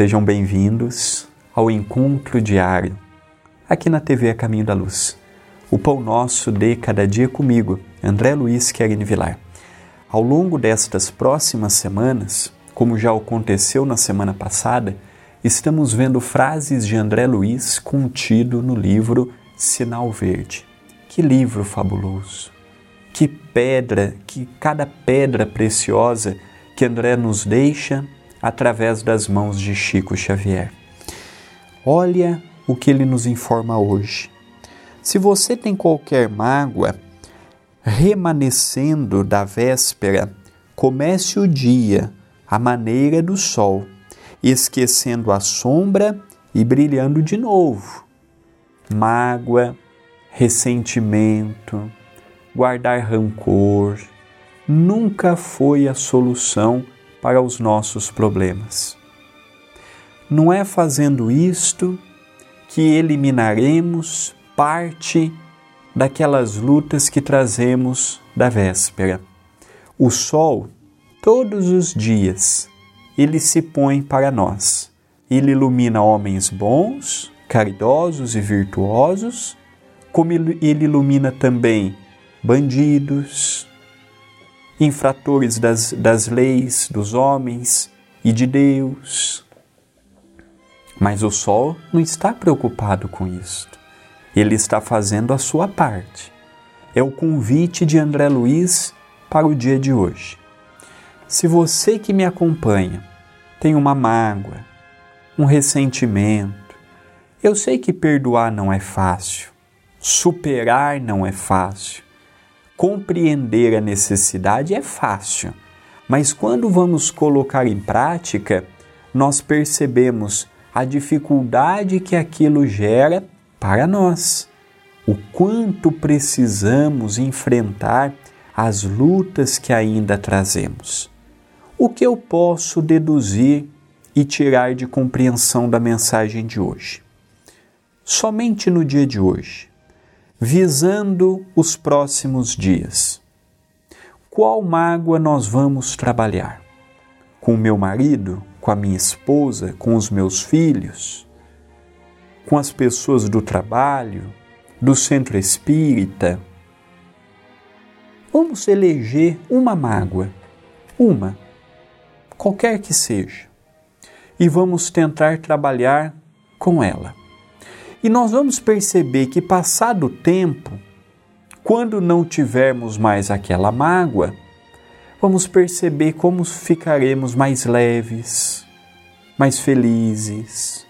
Sejam bem-vindos ao encontro diário aqui na TV Caminho da Luz. O pão nosso de cada dia comigo, André Luiz Querini Vilar. Ao longo destas próximas semanas, como já aconteceu na semana passada, estamos vendo frases de André Luiz contido no livro Sinal Verde. Que livro fabuloso! Que pedra, que cada pedra preciosa que André nos deixa através das mãos de Chico Xavier. Olha o que ele nos informa hoje. Se você tem qualquer mágoa remanescendo da véspera, comece o dia à maneira do sol, esquecendo a sombra e brilhando de novo. Mágoa, ressentimento, guardar rancor, nunca foi a solução para os nossos problemas. Não é fazendo isto que eliminaremos parte daquelas lutas que trazemos da véspera. O sol, todos os dias, ele se põe para nós. Ele ilumina homens bons, caridosos e virtuosos, como ele ilumina também bandidos, infratores das, das leis dos homens e de Deus. Mas o sol não está preocupado com isto. Ele está fazendo a sua parte. É o convite de André Luiz para o dia de hoje. Se você que me acompanha tem uma mágoa, um ressentimento, eu sei que perdoar não é fácil, superar não é fácil, compreender a necessidade é fácil, mas quando vamos colocar em prática, nós percebemos a dificuldade que aquilo gera para nós, o quanto precisamos enfrentar as lutas que ainda trazemos. O que eu posso deduzir e tirar de compreensão da mensagem de hoje? Somente no dia de hoje, visando os próximos dias. Qual mágoa nós vamos trabalhar? Com o meu marido, com a minha esposa, com os meus filhos, com as pessoas do trabalho, do centro espírita? Vamos eleger uma mágoa, uma, qualquer que seja, e vamos tentar trabalhar com ela. E nós vamos perceber que, passado o tempo, quando não tivermos mais aquela mágoa, vamos perceber como ficaremos mais leves, mais felizes,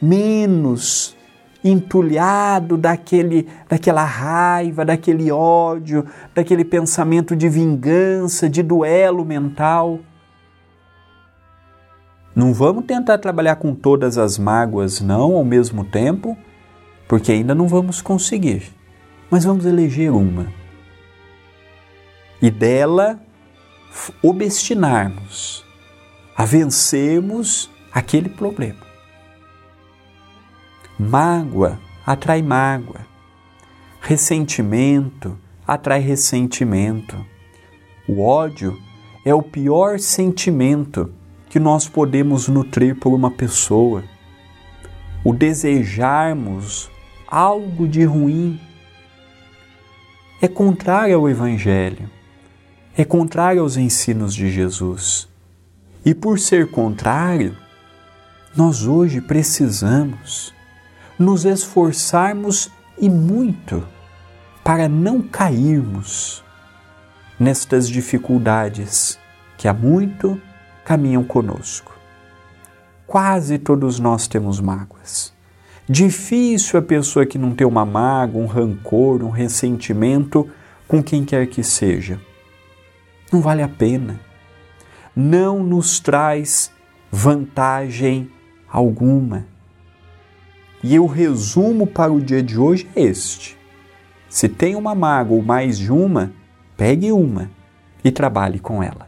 menos entulhado daquele, daquela raiva, daquele ódio, daquele pensamento de vingança, de duelo mental. Não vamos tentar trabalhar com todas as mágoas, não, ao mesmo tempo, porque ainda não vamos conseguir. Mas vamos eleger uma. E dela obstinarmos a vencermos aquele problema. Mágoa atrai mágoa. Ressentimento atrai ressentimento. O ódio é o pior sentimento que nós podemos nutrir por uma pessoa, o desejarmos algo de ruim, é contrário ao Evangelho, é contrário aos ensinos de Jesus. E por ser contrário, nós hoje precisamos nos esforçarmos e muito para não cairmos nestas dificuldades que há muito caminham conosco. Quase todos nós temos mágoas. Difícil a pessoa que não tem uma mágoa, um rancor, um ressentimento com quem quer que seja. Não vale a pena. Não nos traz vantagem alguma. E o resumo para o dia de hoje é este: se tem uma mágoa ou mais de uma, pegue uma e trabalhe com ela.